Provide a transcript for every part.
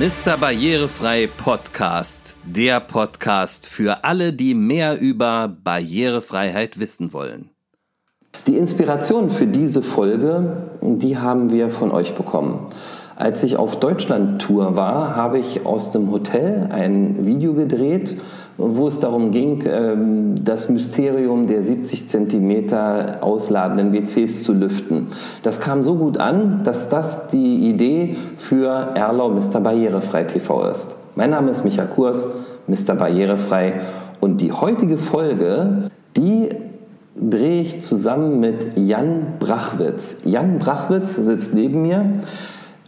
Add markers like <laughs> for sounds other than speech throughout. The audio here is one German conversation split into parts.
Mr. Barrierefrei Podcast, der Podcast für alle, die mehr über Barrierefreiheit wissen wollen. Die Inspiration für diese Folge, die haben wir von euch bekommen. Als ich auf Deutschland-Tour war, habe ich aus dem Hotel ein Video gedreht, wo es darum ging, ähm, das Mysterium der 70 Zentimeter ausladenden WCs zu lüften. Das kam so gut an, dass das die Idee für Erlau Mr. Barrierefrei TV ist. Mein Name ist Micha Kurs, Mr. Barrierefrei und die heutige Folge, die drehe ich zusammen mit Jan Brachwitz. Jan Brachwitz sitzt neben mir.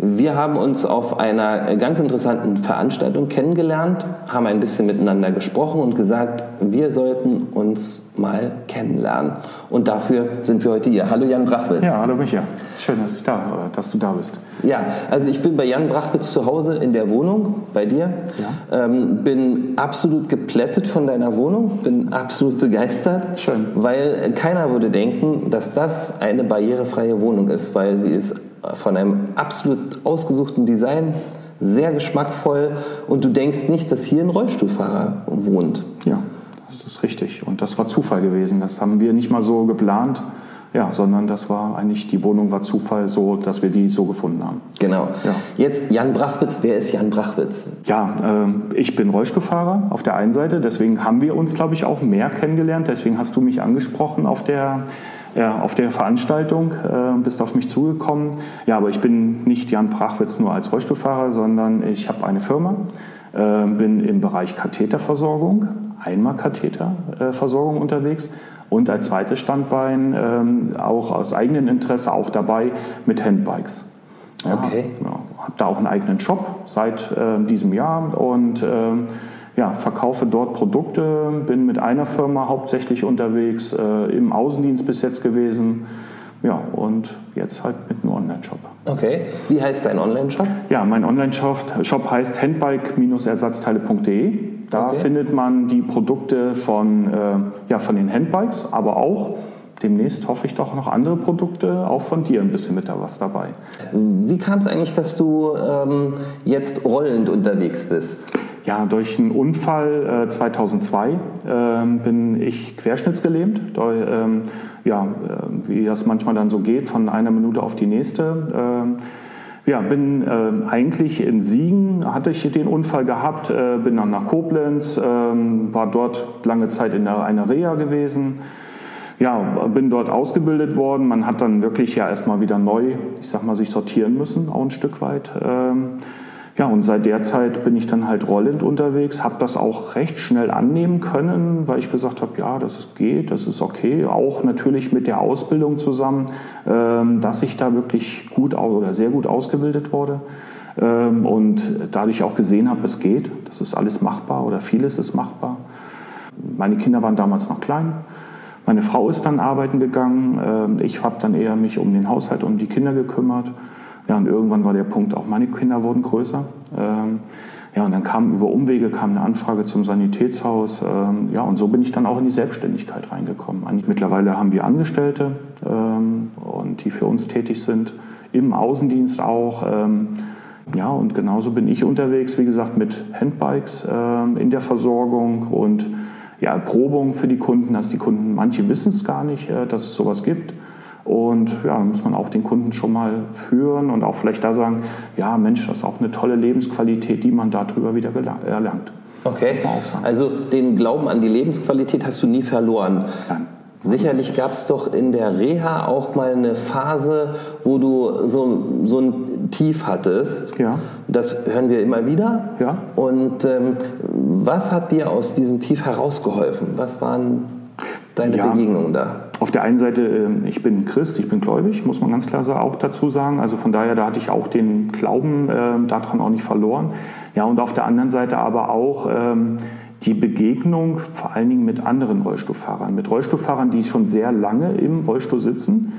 Wir haben uns auf einer ganz interessanten Veranstaltung kennengelernt, haben ein bisschen miteinander gesprochen und gesagt, wir sollten uns mal kennenlernen. Und dafür sind wir heute hier. Hallo Jan Brachwitz. Ja, hallo Micha. Schön, dass, ich da, dass du da bist. Ja, also ich bin bei Jan Brachwitz zu Hause in der Wohnung, bei dir. Ja. Ähm, bin absolut geplättet von deiner Wohnung, bin absolut begeistert. Schön. Weil keiner würde denken, dass das eine barrierefreie Wohnung ist, weil sie ist von einem absolut ausgesuchten Design, sehr geschmackvoll und du denkst nicht, dass hier ein Rollstuhlfahrer wohnt. Ja, das ist richtig. Und das war Zufall gewesen. Das haben wir nicht mal so geplant. Ja, sondern das war eigentlich, die Wohnung war Zufall so, dass wir die so gefunden haben. Genau. Ja. Jetzt Jan Brachwitz, wer ist Jan Brachwitz? Ja, äh, ich bin Rollstuhlfahrer auf der einen Seite, deswegen haben wir uns, glaube ich, auch mehr kennengelernt. Deswegen hast du mich angesprochen auf der ja, auf der Veranstaltung, äh, bist auf mich zugekommen. Ja, aber ich bin nicht Jan Brachwitz nur als Rollstuhlfahrer, sondern ich habe eine Firma, äh, bin im Bereich Katheterversorgung, Einmalkatheterversorgung unterwegs und als zweites Standbein äh, auch aus eigenem Interesse auch dabei mit Handbikes. Ja, okay. Ja, habe da auch einen eigenen Shop seit äh, diesem Jahr und ähm, ja, verkaufe dort Produkte, bin mit einer Firma hauptsächlich unterwegs, äh, im Außendienst bis jetzt gewesen. Ja, und jetzt halt mit einem Online-Shop. Okay, wie heißt dein Online-Shop? Ja, mein Online-Shop Shop heißt handbike-ersatzteile.de. Da okay. findet man die Produkte von, äh, ja, von den Handbikes, aber auch demnächst hoffe ich doch noch andere Produkte, auch von dir ein bisschen mit da was dabei. Wie kam es eigentlich, dass du ähm, jetzt rollend unterwegs bist? Ja, durch einen Unfall äh, 2002 äh, bin ich querschnittsgelähmt. Da, ähm, ja, äh, wie das manchmal dann so geht, von einer Minute auf die nächste. Ähm, ja, bin äh, eigentlich in Siegen, hatte ich den Unfall gehabt, äh, bin dann nach Koblenz, ähm, war dort lange Zeit in der, einer Reha gewesen. Ja, bin dort ausgebildet worden. Man hat dann wirklich ja erstmal wieder neu, ich sag mal, sich sortieren müssen, auch ein Stück weit. Ähm, ja, und seit der Zeit bin ich dann halt rollend unterwegs, habe das auch recht schnell annehmen können, weil ich gesagt habe, ja, das geht, das ist okay. Auch natürlich mit der Ausbildung zusammen, ähm, dass ich da wirklich gut oder sehr gut ausgebildet wurde ähm, und dadurch auch gesehen habe, es geht, das ist alles machbar oder vieles ist machbar. Meine Kinder waren damals noch klein. Meine Frau ist dann arbeiten gegangen. Ähm, ich habe dann eher mich um den Haushalt, um die Kinder gekümmert. Ja, und irgendwann war der Punkt, auch meine Kinder wurden größer. Ähm, ja, und dann kam über Umwege kam eine Anfrage zum Sanitätshaus. Ähm, ja, und so bin ich dann auch in die Selbstständigkeit reingekommen. Mittlerweile haben wir Angestellte ähm, und die für uns tätig sind, im Außendienst auch. Ähm, ja, und genauso bin ich unterwegs, wie gesagt, mit Handbikes ähm, in der Versorgung und ja, Erprobung für die Kunden, dass die Kunden, manche wissen es gar nicht, äh, dass es sowas gibt. Und ja, dann muss man auch den Kunden schon mal führen und auch vielleicht da sagen, ja Mensch, das ist auch eine tolle Lebensqualität, die man darüber wieder erlangt. Okay, also den Glauben an die Lebensqualität hast du nie verloren. Nein. Sicherlich gab es doch in der Reha auch mal eine Phase, wo du so, so ein Tief hattest. Ja. Das hören wir immer wieder. Ja. Und ähm, was hat dir aus diesem Tief herausgeholfen? Was waren deine ja. Begegnungen da? Auf der einen Seite, ähm, ich bin Christ, ich bin gläubig, muss man ganz klar auch dazu sagen. Also von daher, da hatte ich auch den Glauben äh, daran auch nicht verloren. Ja, und auf der anderen Seite aber auch ähm, die Begegnung vor allen Dingen mit anderen Rollstuhlfahrern, mit Rollstuhlfahrern, die schon sehr lange im Rollstuhl sitzen,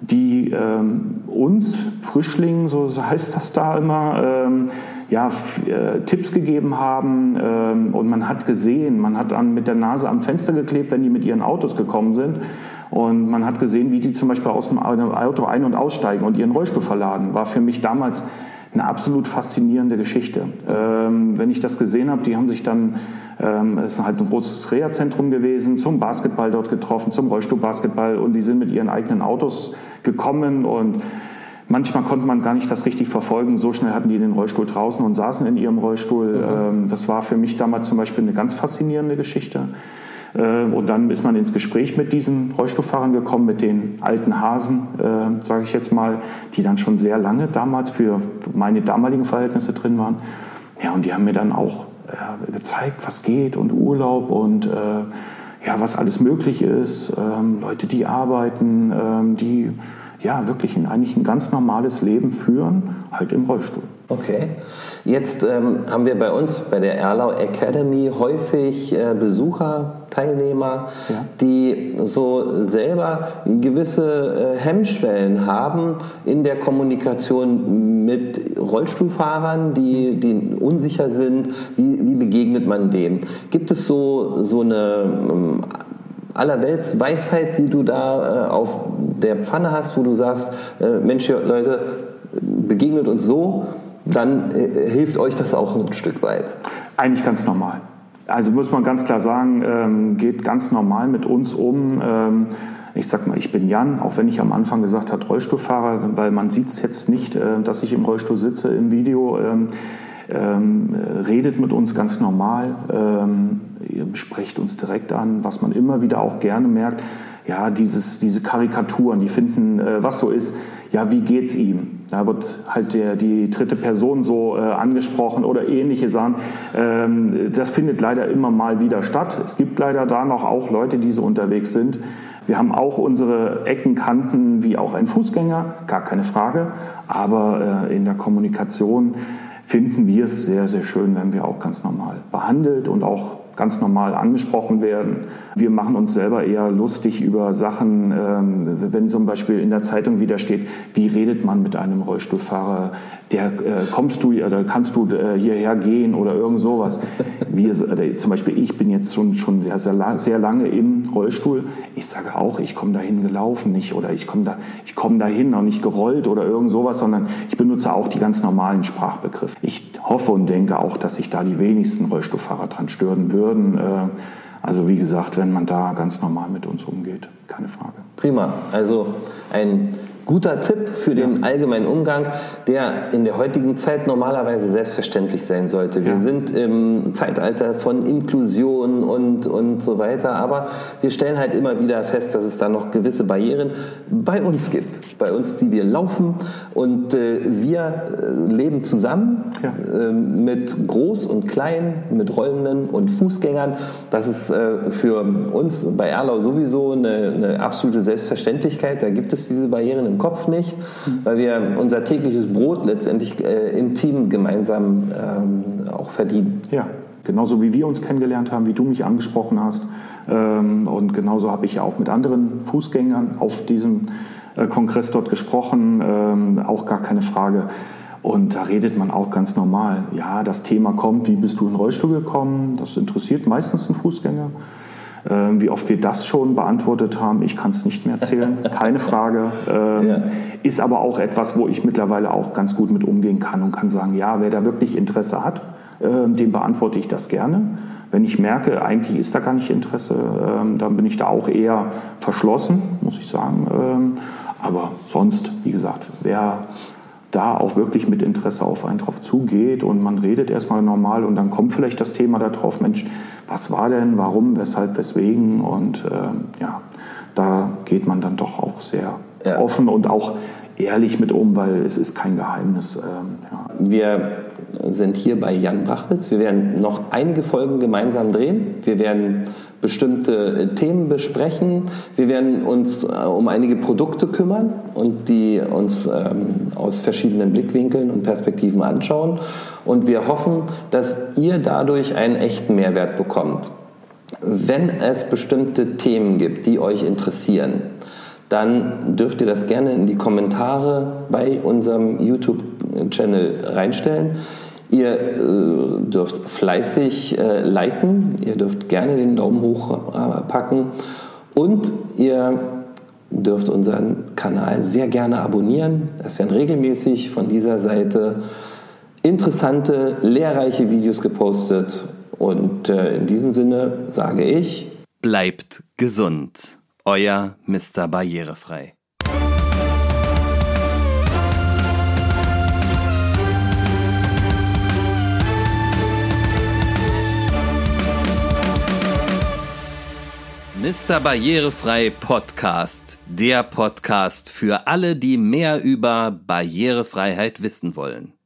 die ähm, uns Frischlingen, so heißt das da immer, ähm, ja, äh, Tipps gegeben haben ähm, und man hat gesehen, man hat an, mit der Nase am Fenster geklebt, wenn die mit ihren Autos gekommen sind und man hat gesehen, wie die zum Beispiel aus dem Auto ein- und aussteigen und ihren Rollstuhl verladen. War für mich damals eine absolut faszinierende Geschichte. Ähm, wenn ich das gesehen habe, die haben sich dann, ähm, es ist halt ein großes Reha-Zentrum gewesen, zum Basketball dort getroffen, zum Rollstuhlbasketball und die sind mit ihren eigenen Autos gekommen und Manchmal konnte man gar nicht das richtig verfolgen. So schnell hatten die den Rollstuhl draußen und saßen in ihrem Rollstuhl. Mhm. Ähm, das war für mich damals zum Beispiel eine ganz faszinierende Geschichte. Ähm, und dann ist man ins Gespräch mit diesen Rollstuhlfahrern gekommen, mit den alten Hasen, äh, sage ich jetzt mal, die dann schon sehr lange damals für meine damaligen Verhältnisse drin waren. Ja, und die haben mir dann auch äh, gezeigt, was geht und Urlaub und äh, ja, was alles möglich ist. Ähm, Leute, die arbeiten, ähm, die ja wirklich eigentlich ein ganz normales Leben führen, halt im Rollstuhl. Okay. Jetzt ähm, haben wir bei uns bei der Erlau Academy häufig äh, Besucher, Teilnehmer, ja. die so selber gewisse äh, Hemmschwellen haben in der Kommunikation mit Rollstuhlfahrern, die, die unsicher sind. Wie, wie begegnet man dem? Gibt es so, so eine ähm, allerwelts Weisheit, die du da äh, auf der Pfanne hast, wo du sagst, äh, Mensch, Leute, begegnet uns so, dann äh, hilft euch das auch ein Stück weit. Eigentlich ganz normal. Also muss man ganz klar sagen, ähm, geht ganz normal mit uns um. Ähm, ich sag mal, ich bin Jan, auch wenn ich am Anfang gesagt habe, Rollstuhlfahrer, weil man sieht es jetzt nicht, äh, dass ich im Rollstuhl sitze im Video. Ähm, ähm, redet mit uns ganz normal, ähm, sprecht uns direkt an, was man immer wieder auch gerne merkt, ja, dieses, diese Karikaturen, die finden, äh, was so ist, ja, wie geht's ihm? Da wird halt der, die dritte Person so äh, angesprochen oder ähnliche Sachen. Ähm, das findet leider immer mal wieder statt. Es gibt leider da noch auch Leute, die so unterwegs sind. Wir haben auch unsere Ecken, Kanten wie auch ein Fußgänger, gar keine Frage. Aber äh, in der Kommunikation finden wir es sehr, sehr schön, wenn wir auch ganz normal behandelt und auch ganz normal angesprochen werden. Wir machen uns selber eher lustig über Sachen, ähm, wenn zum Beispiel in der Zeitung wieder steht, wie redet man mit einem Rollstuhlfahrer, der äh, kommst du oder kannst du äh, hierher gehen oder irgend sowas. Wir, zum Beispiel ich bin jetzt schon, schon sehr, sehr, lange im Rollstuhl. Ich sage auch, ich komme dahin gelaufen nicht oder ich komme da, ich dahin auch nicht gerollt oder irgend sowas, sondern ich benutze auch die ganz normalen Sprachbegriffe. Ich hoffe und denke auch, dass sich da die wenigsten Rollstuhlfahrer dran stören würden würden. Äh, also wie gesagt, wenn man da ganz normal mit uns umgeht, keine Frage. Prima. Also ein guter Tipp für den allgemeinen Umgang, der in der heutigen Zeit normalerweise selbstverständlich sein sollte. Wir ja. sind im Zeitalter von Inklusion und, und so weiter, aber wir stellen halt immer wieder fest, dass es da noch gewisse Barrieren bei uns gibt. Bei uns, die wir laufen und äh, wir äh, leben zusammen ja. äh, mit Groß und Klein, mit Rollenden und Fußgängern. Das ist äh, für uns bei Erlau sowieso eine, eine absolute Selbstverständlichkeit. Da gibt es diese Barrieren im Kopf nicht, weil wir unser tägliches Brot letztendlich äh, im Team gemeinsam ähm, auch verdienen. Ja, genauso wie wir uns kennengelernt haben, wie du mich angesprochen hast. Ähm, und genauso habe ich ja auch mit anderen Fußgängern auf diesem äh, Kongress dort gesprochen, ähm, auch gar keine Frage. Und da redet man auch ganz normal. Ja, das Thema kommt, wie bist du in den Rollstuhl gekommen? Das interessiert meistens einen Fußgänger. Ähm, wie oft wir das schon beantwortet haben, ich kann es nicht mehr erzählen, <laughs> keine Frage. Ähm, ja. Ist aber auch etwas, wo ich mittlerweile auch ganz gut mit umgehen kann und kann sagen, ja, wer da wirklich Interesse hat, ähm, dem beantworte ich das gerne. Wenn ich merke, eigentlich ist da gar nicht Interesse, dann bin ich da auch eher verschlossen, muss ich sagen. aber sonst, wie gesagt, wer da auch wirklich mit Interesse auf einen drauf zugeht und man redet erstmal normal und dann kommt vielleicht das Thema darauf, Mensch, was war denn, warum, weshalb, weswegen und äh, ja, da geht man dann doch auch sehr ja. offen und auch ehrlich mit um, weil es ist kein Geheimnis. Ähm, ja. Wir sind hier bei Jan Brachwitz. Wir werden noch einige Folgen gemeinsam drehen. Wir werden bestimmte Themen besprechen. Wir werden uns äh, um einige Produkte kümmern und die uns ähm, aus verschiedenen Blickwinkeln und Perspektiven anschauen. Und wir hoffen, dass ihr dadurch einen echten Mehrwert bekommt. Wenn es bestimmte Themen gibt, die euch interessieren, dann dürft ihr das gerne in die Kommentare bei unserem YouTube-Channel reinstellen. Ihr äh, dürft fleißig äh, liken, ihr dürft gerne den Daumen hoch äh, packen und ihr dürft unseren Kanal sehr gerne abonnieren. Es werden regelmäßig von dieser Seite interessante, lehrreiche Videos gepostet. Und äh, in diesem Sinne sage ich, bleibt gesund. Euer Mr. Barrierefrei. Mr. Barrierefrei Podcast, der Podcast für alle, die mehr über Barrierefreiheit wissen wollen.